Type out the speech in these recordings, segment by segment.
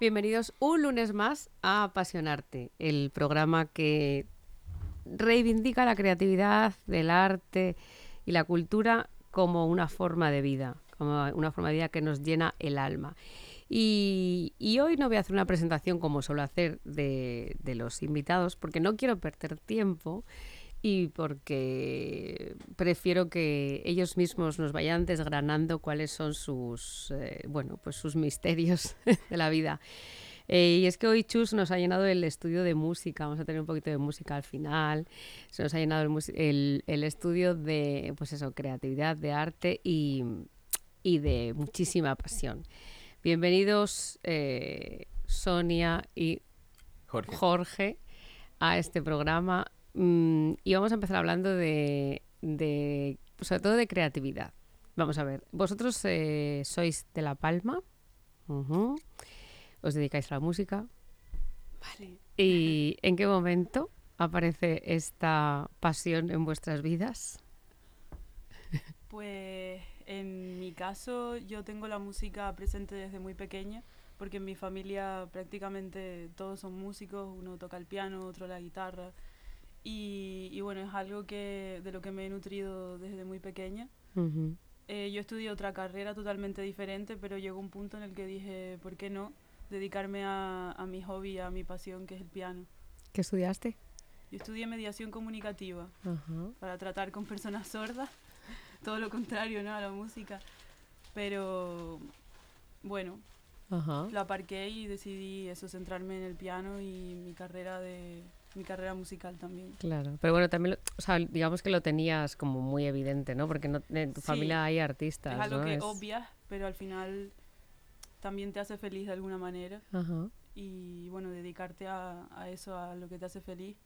Bienvenidos un lunes más a Apasionarte, el programa que reivindica la creatividad del arte y la cultura como una forma de vida, como una forma de vida que nos llena el alma. Y, hoy no voy a hacer una presentación como suelo hacer de, de los invitados, porque no quiero perder tiempo y porque prefiero que ellos mismos nos vayan desgranando cuáles son sus, eh, bueno, pues sus misterios de la vida. Eh, y es que hoy Chus nos ha llenado el estudio de música, vamos a tener un poquito de música al final, se nos ha llenado el, el, estudio de, pues eso, creatividad, de arte y, y de muchísima pasión. Bienvenidos Sonia y Jorge. Jorge a este programa Mm, y vamos a empezar hablando de, sobre todo de creatividad. Vamos a ver, vosotros eh, sois de La Palma, os dedicáis a la música. Vale. ¿Y en qué momento aparece esta pasión en vuestras vidas? Pues en mi caso yo tengo la música presente desde muy pequeña, porque en mi familia prácticamente todos son músicos, uno toca el piano, otro la guitarra, y, bueno, es algo que, de lo que me he nutrido desde muy pequeña. Eh, yo estudié otra carrera totalmente diferente, pero llegó un punto en el que dije, ¿por qué no? Dedicarme a, a mi hobby, a mi pasión, que es el piano. ¿Qué estudiaste? Yo estudié mediación comunicativa para tratar con personas sordas, todo lo contrario ¿no? a la música. Pero bueno, lo aparqué y decidí eso, centrarme en el piano y mi carrera de, mi carrera musical también. Claro, pero bueno, también, o sea, digamos que lo tenías como muy evidente, ¿no? Porque no, en tu familia hay artistas. Es algo ¿no? que es... obvia, pero al final también te hace feliz de alguna manera. Y bueno, dedicarte a, a, eso, a lo que te hace feliz,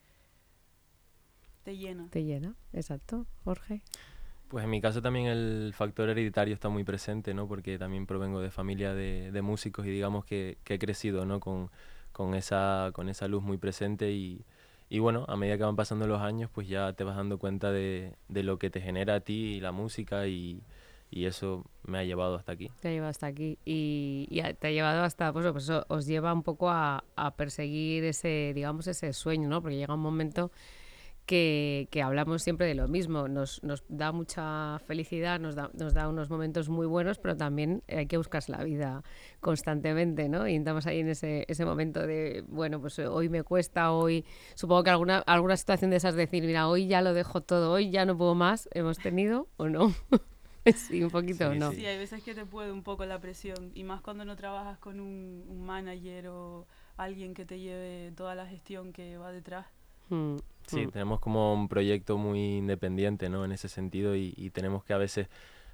te llena. Te llena, exacto. Jorge. Pues en mi caso también el factor hereditario está muy presente, ¿no? Porque también provengo de familia de, de músicos y digamos que, que he crecido, ¿no? Con, con, esa, con esa luz muy presente y, y bueno, a medida que van pasando los años, pues ya te vas dando cuenta de, de lo que te genera a ti la música y, y, eso me ha llevado hasta aquí. Te ha llevado hasta aquí y, y te ha llevado hasta, pues, pues os lleva un poco a, a, perseguir ese, digamos, ese sueño, ¿no? Porque llega un momento que, que, hablamos siempre de lo mismo. Nos, nos da mucha felicidad, nos da, nos da, unos momentos muy buenos, pero también hay que buscarse la vida constantemente, ¿no? Y estamos ahí en ese, ese momento de, bueno, pues hoy me cuesta, hoy supongo que alguna, alguna situación de esas decir, mira, hoy ya lo dejo todo, hoy ya no puedo más, hemos tenido o no. sí, un poquito, ¿no? Sí, hay veces que te puede un poco la presión, y más cuando no trabajas con un, un manager o alguien que te lleve toda la gestión que va detrás. Mm. Sí, mm. tenemos como un proyecto muy independiente, ¿no? En ese sentido y, y, tenemos que a veces,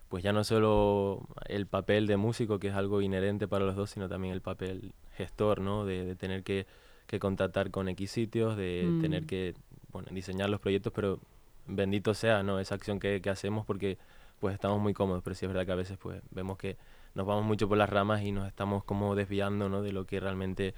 pues ya no solo el papel de músico, que es algo inherente para los dos, sino también el papel gestor, ¿no? De, de tener que, que, contactar con X sitios, de mm. tener que, bueno, diseñar los proyectos, pero bendito sea, ¿no? Esa acción que, que hacemos porque pues estamos muy cómodos, pero sí es verdad que a veces pues vemos que nos vamos mucho por las ramas y nos estamos como desviando, ¿no? De lo que realmente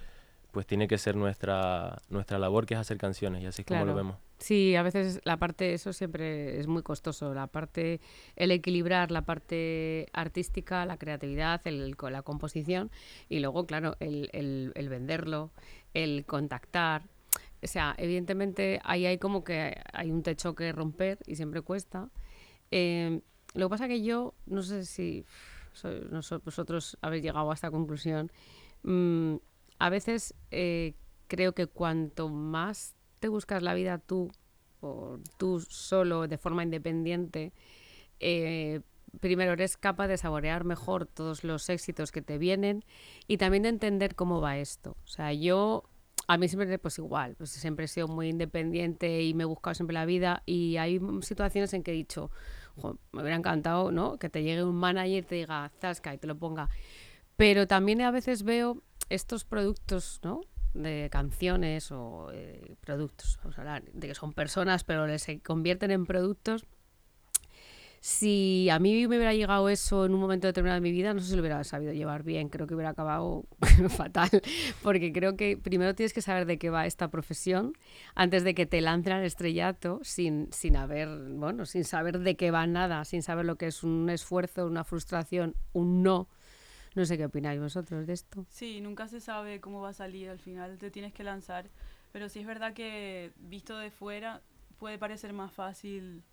pues tiene que ser nuestra, nuestra labor, que es hacer canciones, y así es como lo vemos. Sí, a veces la parte, eso siempre es muy costoso, la parte, el equilibrar la parte artística, la creatividad, el, la composición, y luego, claro, el, el, el venderlo, el contactar. O sea, evidentemente ahí hay como que hay un techo que romper y siempre cuesta. Eh, lo que pasa que yo, no sé si soy, vosotros habéis llegado a esta conclusión, mmm, a veces eh, creo que cuanto más te buscas la vida tú, o tú solo, de forma independiente, eh, primero eres capaz de saborear mejor todos los éxitos que te vienen y también de entender cómo va esto. O sea, yo a mí siempre pues igual, pues siempre he sido muy independiente y me he buscado siempre la vida y hay situaciones en que he dicho, me hubiera encantado, ¿no? Que te llegue un manager y te diga, zasca y te lo ponga. Pero también a veces veo estos productos, ¿no? de canciones o eh, productos, vamos a hablar de que son personas pero se convierten en productos. Si a mí me hubiera llegado eso en un momento determinado de mi vida, no sé si lo hubiera sabido llevar bien, creo que hubiera acabado fatal, porque creo que primero tienes que saber de qué va esta profesión antes de que te lancen al estrellato sin, sin haber, bueno, sin saber de qué va nada, sin saber lo que es un esfuerzo, una frustración, un no No sé qué opináis vosotros de esto. Sí, nunca se sabe cómo va a salir, al final te tienes que lanzar, pero sí es verdad que visto de fuera puede parecer más fácil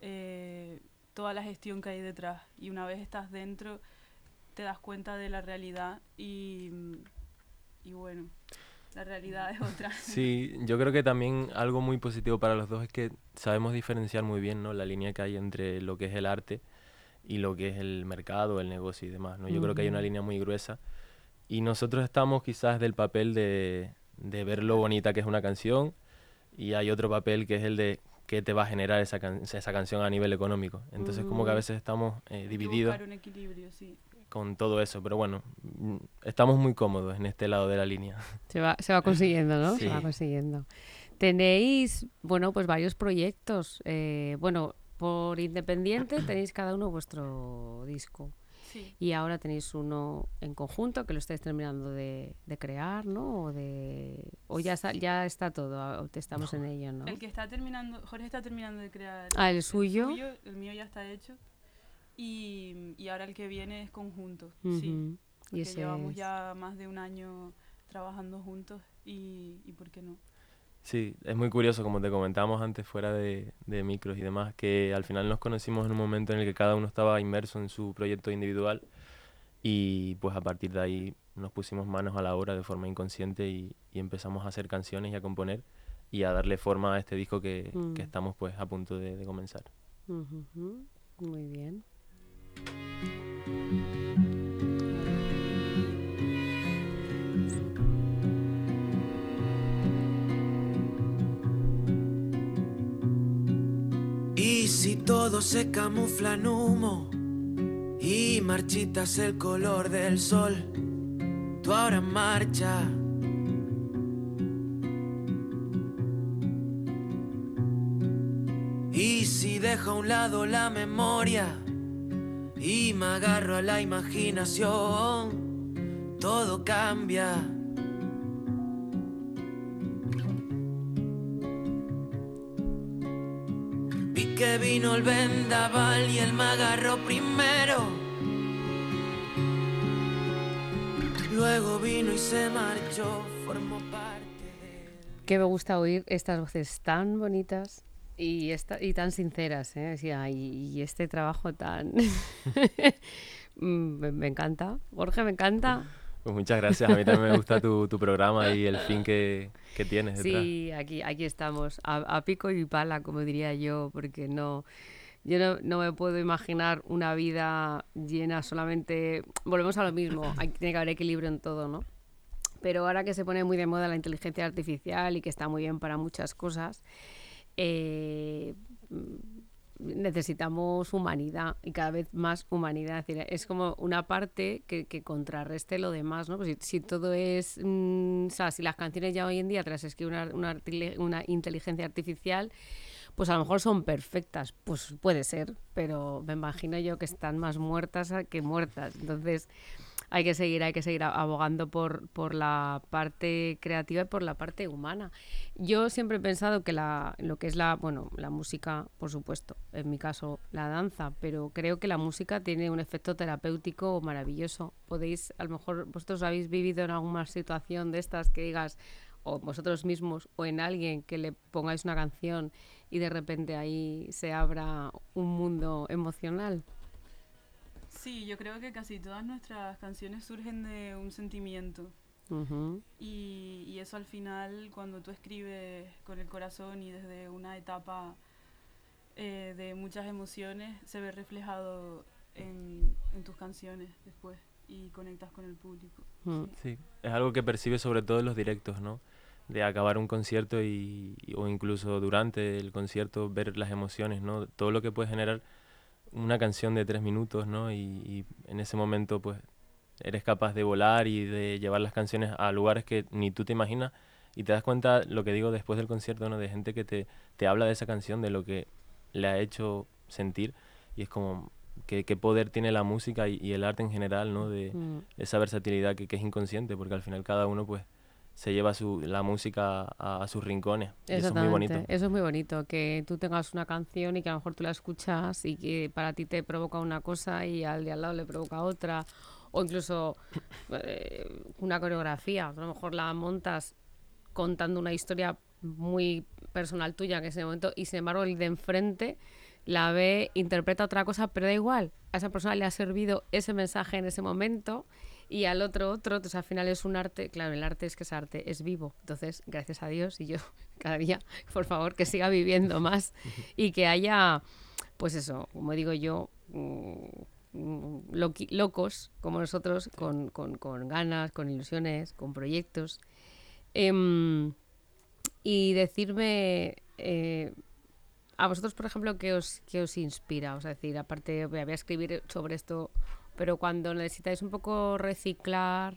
eh, toda la gestión que hay detrás y una vez estás dentro te das cuenta de la realidad y, y bueno, la realidad es otra. Sí, yo creo que también algo muy positivo para los dos es que sabemos diferenciar muy bien ¿no? la línea que hay entre lo que es el arte y lo que es el mercado, el negocio y demás. ¿no? Yo creo que hay una línea muy gruesa y nosotros estamos quizás del papel de, de ver lo bonita que es una canción y hay otro papel que es el de qué te va a generar esa, esa canción a nivel económico. Entonces como que a veces estamos eh, divididos un equilibrio, sí. con todo eso, pero bueno, mm, estamos muy cómodos en este lado de la línea. Se va, se va consiguiendo, ¿no? Se va consiguiendo. Tenéis, bueno, pues varios proyectos. Eh, bueno, por independiente tenéis cada uno vuestro disco. Y ahora tenéis uno en conjunto que lo estáis terminando de, crear, ¿no? O, de, o ya, está, ya está todo, estamos en ello, ¿no? El que está terminando, Jorge está terminando de crear. Ah, el suyo. El, mío ya está hecho. Y, y, ahora el que viene es conjunto, sí. y llevamos ya más de un año trabajando juntos y, y ¿por qué no? Sí, es muy curioso, como te comentamos antes fuera de, de, micros y demás, que al final nos conocimos en un momento en el que cada uno estaba inmerso en su proyecto individual y pues a partir de ahí nos pusimos manos a la obra de forma inconsciente y, empezamos a hacer canciones y a componer y a darle forma a este disco que, mm. estamos pues a punto de, comenzar. Muy bien. Si todo se camufla en humo y marchitas el color del sol, tú ahora marcha. Y si dejo a un lado la memoria y me agarro a la imaginación, todo cambia. Vino el vendaval y el me agarró primero. Luego vino y se marchó, formó parte. Que me gusta oír estas voces tan bonitas y, esta, y tan sinceras, ¿eh? y, este trabajo tan... Mm, me, encanta. Jorge, me encanta. Pues muchas gracias. A mí también me gusta tu, tu programa y el fin que, que tienes detrás. Sí, aquí, aquí estamos, a, pico y pala, como diría yo, porque no... Yo no, no, me puedo imaginar una vida llena solamente... Volvemos a lo mismo, hay, tiene que haber equilibrio en todo, ¿no? Pero ahora que se pone muy de moda la inteligencia artificial y que está muy bien para muchas cosas, eh, necesitamos humanidad y cada vez más humanidad. Es, es como una parte que, que, contrarreste lo demás, ¿no? Pues si, todo es... Mm, o sea, si las canciones ya hoy en día tras escribir una, una, una inteligencia artificial pues a lo mejor son perfectas, pues puede ser, pero me imagino yo que están más muertas que muertas. Entonces, hay que seguir, hay que seguir abogando por, por la parte creativa y por la parte humana. Yo siempre he pensado que la, lo que es la, bueno, la música, por supuesto, en mi caso la danza, pero creo que la música tiene un efecto terapéutico maravilloso. Podéis, a lo mejor vosotros habéis vivido en alguna situación de estas que digas, o vosotros mismos, o en alguien que le pongáis una canción y de repente ahí se abra un mundo emocional. Sí, yo creo que casi todas nuestras canciones surgen de un sentimiento. y, eso al final, cuando tú escribes con el corazón y desde una etapa eh, de muchas emociones, se ve reflejado en, tus canciones después y conectas con el público. Sí, es algo que percibes sobre todo en los directos, ¿no? De acabar un concierto y, o incluso durante el concierto ver las emociones, ¿no? Todo lo que puede generar una canción de tres minutos, ¿no? Y, en ese momento, pues, eres capaz de volar y de llevar las canciones a lugares que ni tú te imaginas y te das cuenta, lo que digo después del concierto, ¿no? De gente que te, te habla de esa canción, de lo que le ha hecho sentir y es como qué, qué poder tiene la música y, el arte en general, ¿no? De mm. esa versatilidad que, que es inconsciente, porque al final cada uno, pues, se lleva su, la música a, sus rincones. eso es muy bonito. Eso es muy bonito, que tú tengas una canción y que a lo mejor tú la escuchas y que para ti te provoca una cosa y al de al lado le provoca otra. o incluso eh, una coreografía. A lo mejor la montas contando una historia muy personal tuya en ese momento y sin embargo el de enfrente la ve, interpreta otra cosa, pero da igual. A esa persona le ha servido ese mensaje en ese momento y al otro otro. Entonces al final es un arte, claro, el arte es que es arte, es vivo. Entonces, gracias a Dios y yo cada día, por favor, que siga viviendo más y que haya, pues eso, como digo yo, mm, locos como nosotros, con, con, con, ganas, con ilusiones, con proyectos. Em, y decirme... Eh, a vosotros, por ejemplo, ¿qué os, qué os inspira? O sea, decir, aparte, voy a escribir sobre esto, pero cuando necesitáis un poco reciclar,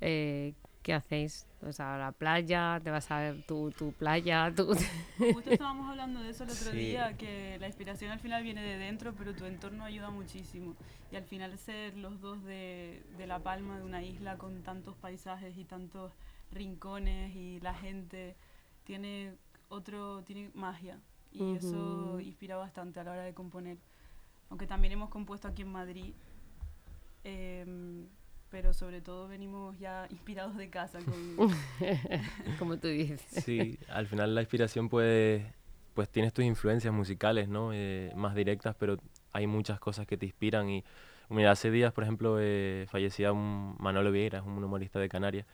eh, ¿qué hacéis? O sea, a la playa, te vas a ver tu, tu playa. Tu... Justo estábamos hablando de eso el otro día, que la inspiración al final viene de dentro, pero tu entorno ayuda muchísimo. Y al final ser los dos de, de La Palma, de una isla con tantos paisajes y tantos rincones y la gente, tiene otro, tiene magia y eso inspira bastante a la hora de componer. Aunque también hemos compuesto aquí en Madrid, em, pero sobre todo venimos ya inspirados de casa. Como tú dices. Sí, al final la inspiración puede, pues tienes tus influencias musicales, ¿no? Eh, más directas, pero hay muchas cosas que te inspiran y Mira, hace días, por ejemplo, eh, fallecía un Manolo Vieira, un humorista de Canarias,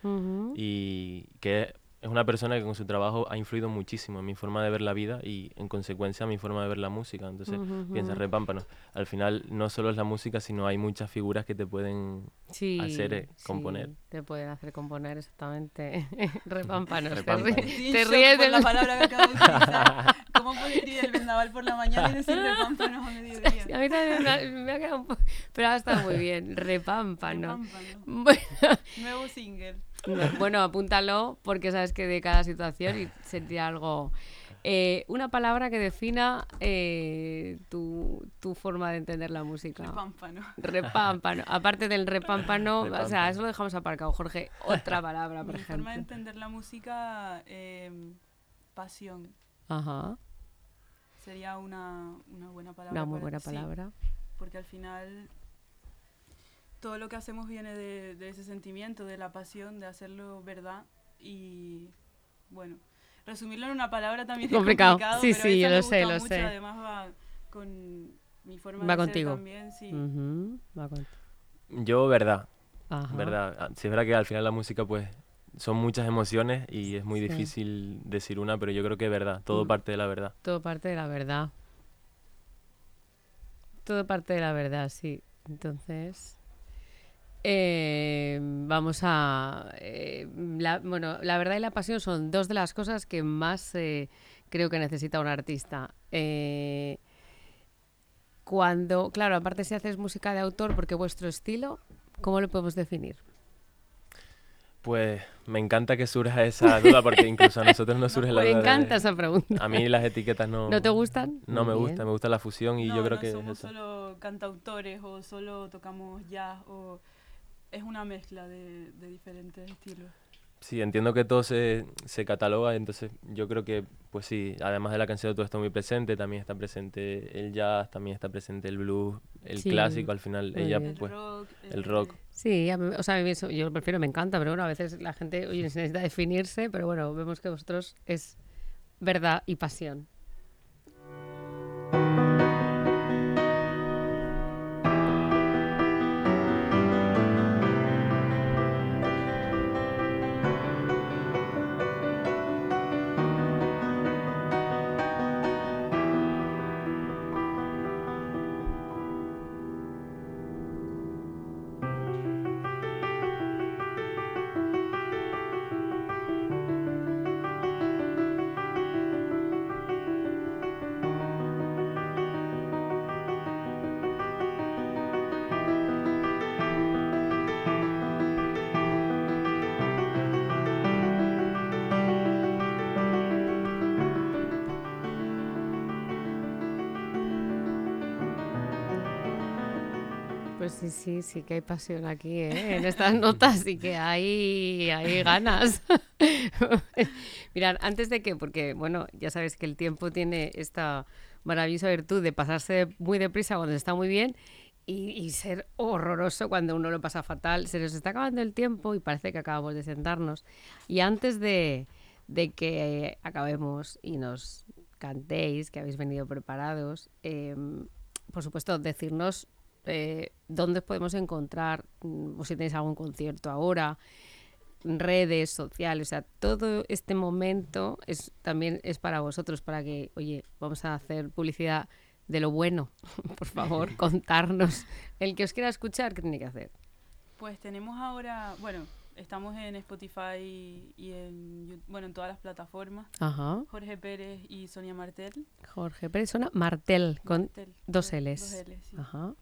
y que es una persona que con su trabajo ha influido muchísimo en mi forma de ver la vida y en consecuencia en mi forma de ver la música. Entonces, piensa, repámpano. Al final no solo es la música, sino hay muchas figuras que te pueden hacer eh, componer. te pueden hacer componer exactamente. repámpanos. repámpanos. Te, ríes de la palabra que acabo de utilizar. ¿Cómo puedes ir el vendaval por la mañana y decir repámpanos a mediodía? a mí también me ha, quedado un poco... Pero ha estado muy bien. Repámpano. repámpano. Bueno. Nuevo single. Bueno, apúntalo porque sabes que de cada situación y sentir algo. Eh, una palabra que defina eh, tu, tu, forma de entender la música. Repámpano. Repámpano. Aparte del repámpano, o sea, eso lo dejamos aparcado. Jorge, otra palabra, por Mi ejemplo. forma de entender la música, eh, pasión. Ajá. Sería una, una buena palabra. Una muy buena palabra. porque al final todo lo que hacemos viene de, ese sentimiento, de la pasión, de hacerlo verdad y bueno, resumirlo en una palabra también complicado. es complicado. Sí, sí, yo lo sé, lo sé. Además va con mi forma va de contigo. ser también, sí. va contigo. Yo, verdad. Verdad. Ah, sí, es verdad que al final la música, pues, son muchas emociones y es muy difícil decir una, pero yo creo que es verdad. Todo mm. parte de la verdad. Todo parte de la verdad. Todo parte de la verdad, sí. Entonces, eh, vamos a... Eh, la, bueno, la verdad y la pasión son dos de las cosas que más eh, creo que necesita un artista. Eh, cuando, claro, aparte si haces música de autor, porque vuestro estilo, ¿cómo lo podemos definir? Pues me encanta que surja esa duda porque incluso a nosotros nos surge la duda. Me encanta esa pregunta. A mí las etiquetas no. ¿No te gustan? No me gusta, me gusta la fusión y yo creo no que. somos solo cantautores o solo tocamos jazz o es una mezcla de, diferentes estilos. Sí, entiendo que todo se, se, cataloga, entonces yo creo que, pues sí, además de la canción todo está muy presente, también está presente el jazz, también está presente el blues, el clásico, al final ella, pues, el rock. Sí, o sea, yo prefiero, me encanta, pero bueno, a veces la gente, oye, necesita definirse, pero bueno, vemos que vosotros es verdad y pasión. Sí, sí, sí que hay pasión aquí, ¿eh? en estas notas y que hay, hay ganas. Mirad, antes de que, porque bueno, ya sabes que el tiempo tiene esta maravillosa virtud de pasarse muy deprisa cuando está muy bien y, ser horroroso cuando uno lo pasa fatal. Se nos está acabando el tiempo y parece que acabamos de sentarnos. Y antes de, que acabemos y nos cantéis, que habéis venido preparados, em, por supuesto, decirnos eh, dónde podemos encontrar, mm, o si tenéis algún concierto ahora, redes sociales, o sea, todo este momento es también es para vosotros, para que, oye, vamos a hacer publicidad de lo bueno. Por favor, contarnos. El que os quiera escuchar, ¿qué tiene que hacer? Pues tenemos ahora, bueno, estamos en Spotify y en, bueno, en todas las plataformas. Ajá. Jorge Pérez y Sonia Martel. Jorge Pérez, Sonia Martel, con dos L's. Ajá.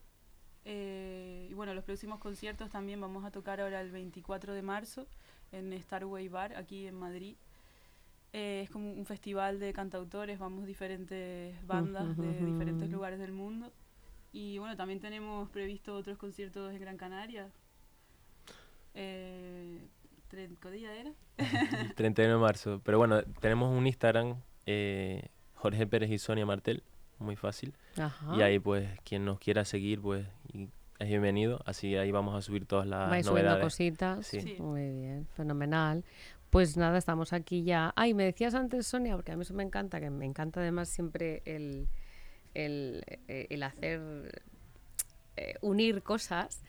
Eh, y bueno, los próximos conciertos también vamos a tocar ahora el 24 de marzo en Starway Bar, aquí en Madrid. Eh, es como un festival de cantautores, vamos diferentes bandas de diferentes lugares del mundo. Y bueno, también tenemos previsto otros conciertos en Gran Canaria. Eh, ¿Qué día era? 31 de marzo. Pero bueno, tenemos un Instagram, eh, Jorge Pérez y Sonia Martel, muy fácil. Y ahí pues quien nos quiera seguir pues es bienvenido. Así ahí vamos a subir todas las Vais novedades. cositas. Sí. Muy bien, fenomenal. Pues nada, estamos aquí ya. Ay, me decías antes, Sonia, porque a mí eso me encanta, que me encanta además siempre el, el, eh, hacer, eh, unir cosas.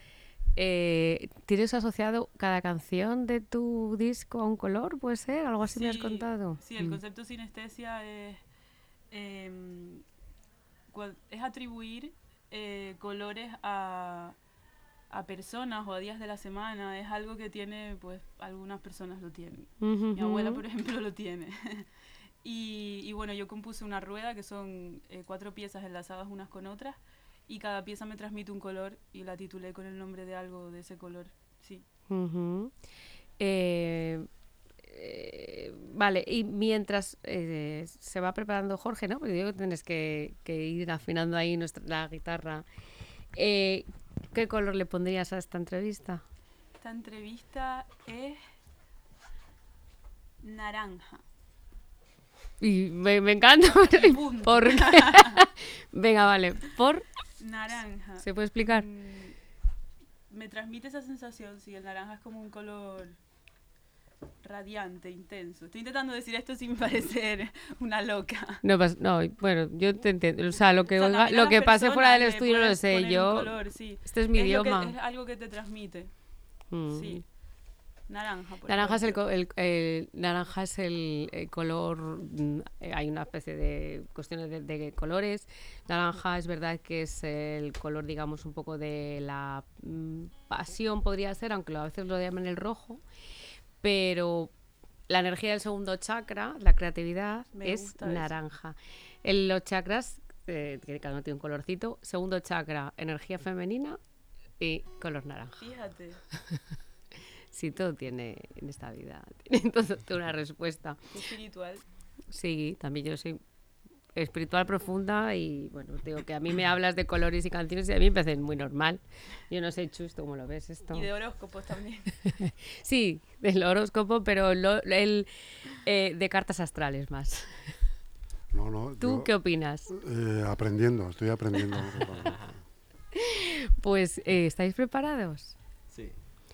Eh, ¿Tienes asociado cada canción de tu disco a un color? ¿Puede ser? ¿Algo así me has contado? Sí, el mm. concepto sinestesia es, em, es atribuir colores a a personas o a días de la semana es algo que tiene, pues algunas personas lo tienen. Mi abuela, por ejemplo, lo tiene. y, y, bueno, yo compuse una rueda que son eh, cuatro piezas enlazadas unas con otras y cada pieza me transmite un color y la titulé con el nombre de algo de ese color. Sí. Eh, eh, vale, y mientras se va preparando Jorge, ¿no? Porque digo que tienes que, que ir afinando ahí nuestra, la guitarra. ¿Qué color le pondrías a esta entrevista? Esta entrevista es naranja. Y me, encanta. ¿Por Venga, vale. ¿Por? Naranja. ¿Se puede explicar? Mm, me transmite esa sensación, sí. El naranja es como un color radiante, intenso. Estoy intentando decir esto sin parecer una loca. No, no bueno, yo te entiendo. O sea, lo que, lo que pase fuera del estudio lo sé yo. Este es mi idioma. es algo que te transmite. Mm. Sí. Naranja. naranja es el, el, naranja es el, color. Mm, hay una especie de cuestiones de, colores. Naranja es verdad que es el color, digamos, un poco de la mm, pasión, podría ser, aunque a veces lo llaman el rojo pero la energía del segundo chakra, la creatividad, es naranja. En los chakras, eh, que cada uno tiene un colorcito, segundo chakra, energía femenina y color naranja. Fíjate. sí, todo tiene en esta vida, tiene todo, una respuesta. Espiritual. Sí, también yo soy espiritual profunda y bueno, digo que a mí me hablas de colores y canciones y a mí me parece muy normal. Yo no sé, Chus, ¿cómo lo ves esto? Y de horóscopos también. sí, del horóscopo, pero el eh, de cartas astrales más. No, no, ¿Tú qué opinas? Eh, aprendiendo, estoy aprendiendo. pues, eh, ¿estáis preparados? Sí.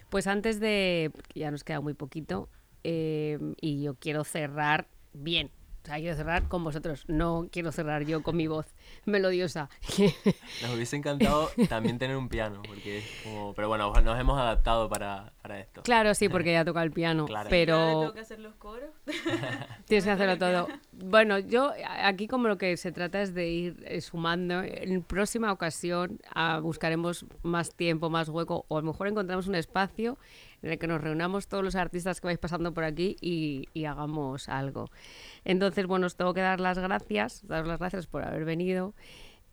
Pues antes de, ya nos queda muy poquito, y yo quiero cerrar bien, o sea, quiero cerrar con vosotros, no quiero cerrar yo con mi voz melodiosa. Nos hubiese encantado también tener un piano, porque es como... Pero bueno, nos hemos adaptado para, para esto. Claro, sí, porque ya toca el piano, claro. pero... tengo que hacer los coros? Tienes que hacerlo todo. Bueno, yo aquí como lo que se trata es de ir eh, sumando. En próxima ocasión ah, buscaremos más tiempo, más hueco, o a lo mejor encontramos un espacio en el que nos reunamos todos los artistas que vais pasando por aquí y, y hagamos algo. Entonces, bueno, os tengo que dar las gracias, daros las gracias por haber venido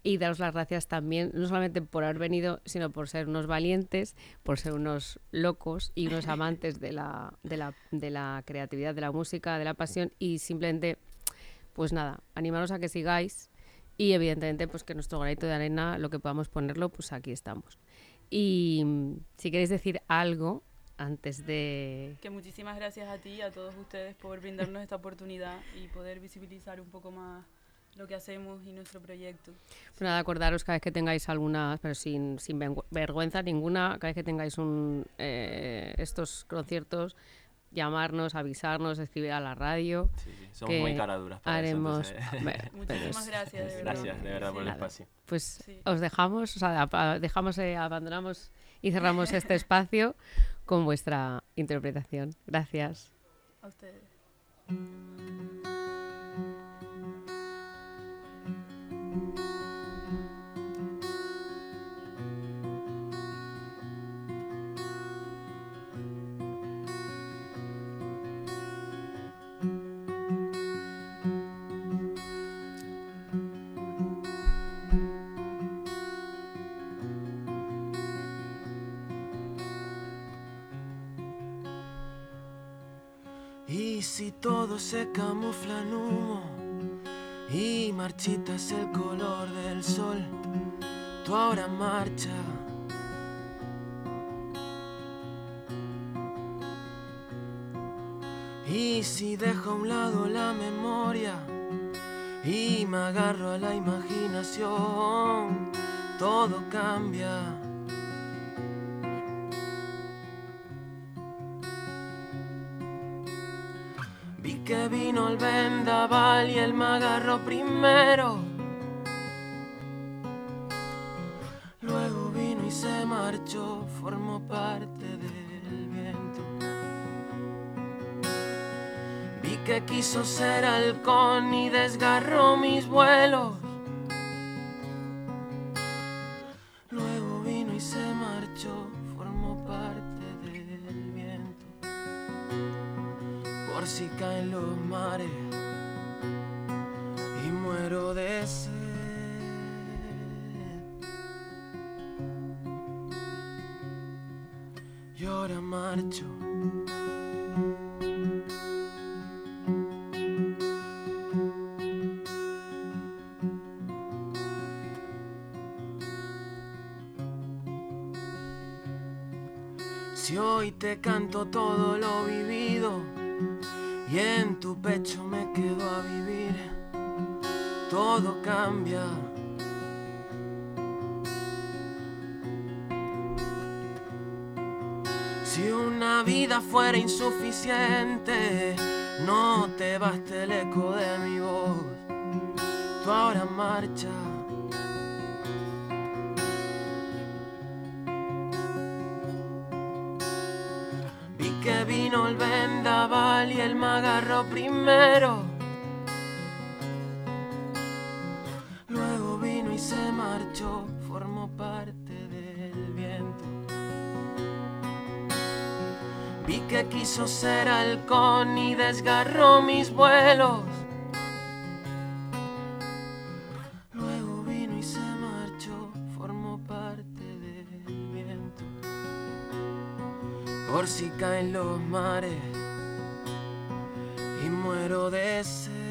y daros las gracias también, no solamente por haber venido, sino por ser unos valientes, por ser unos locos y unos amantes de la, de la, de la creatividad, de la música, de la pasión y simplemente, pues nada, animaros a que sigáis y evidentemente pues que nuestro granito de arena, lo que podamos ponerlo, pues aquí estamos. Y si queréis decir algo, antes de... Que muchísimas gracias a ti y a todos ustedes por brindarnos esta oportunidad y poder visibilizar un poco más lo que hacemos y nuestro proyecto. Pues nada, acordaros cada vez que tengáis alguna, pero sin, sin vergüenza ninguna, cada vez que tengáis un, eh, estos conciertos, llamarnos, avisarnos, escribir a la radio. Sí, sí, somos que muy caraduras para haremos. eso. entonces, pero Muchísimas gracias, de verdad. Gracias, de verdad, por el Nada. espacio. Pues Sí. os dejamos, o sea, dejamos, eh, abandonamos y cerramos este espacio con vuestra interpretación. Gracias. A ustedes. Todo se camufla en humo y marchitas el color del sol, tú ahora marcha. Y si dejo a un lado la memoria y me agarro a la imaginación, todo cambia. Y él me agarró primero. Luego vino y se marchó, formó parte del viento. Vi que quiso ser halcón y desgarró mis vuelos. Luego vino y se marchó, formó parte del viento por si caen los mares de sed. Y ahora marcho. Si hoy te canto todo lo vivido y en tu pecho me quedo a vivir, todo cambia. Si una vida fuera insuficiente, no te baste el eco de mi voz, tú ahora marcha. Vi que vino el vendaval y él me agarró primero. Se marchó, formó parte del viento. Vi que quiso ser halcón y desgarró mis vuelos. Luego vino y se marchó, formó parte del viento por si caen los mares y muero de sed.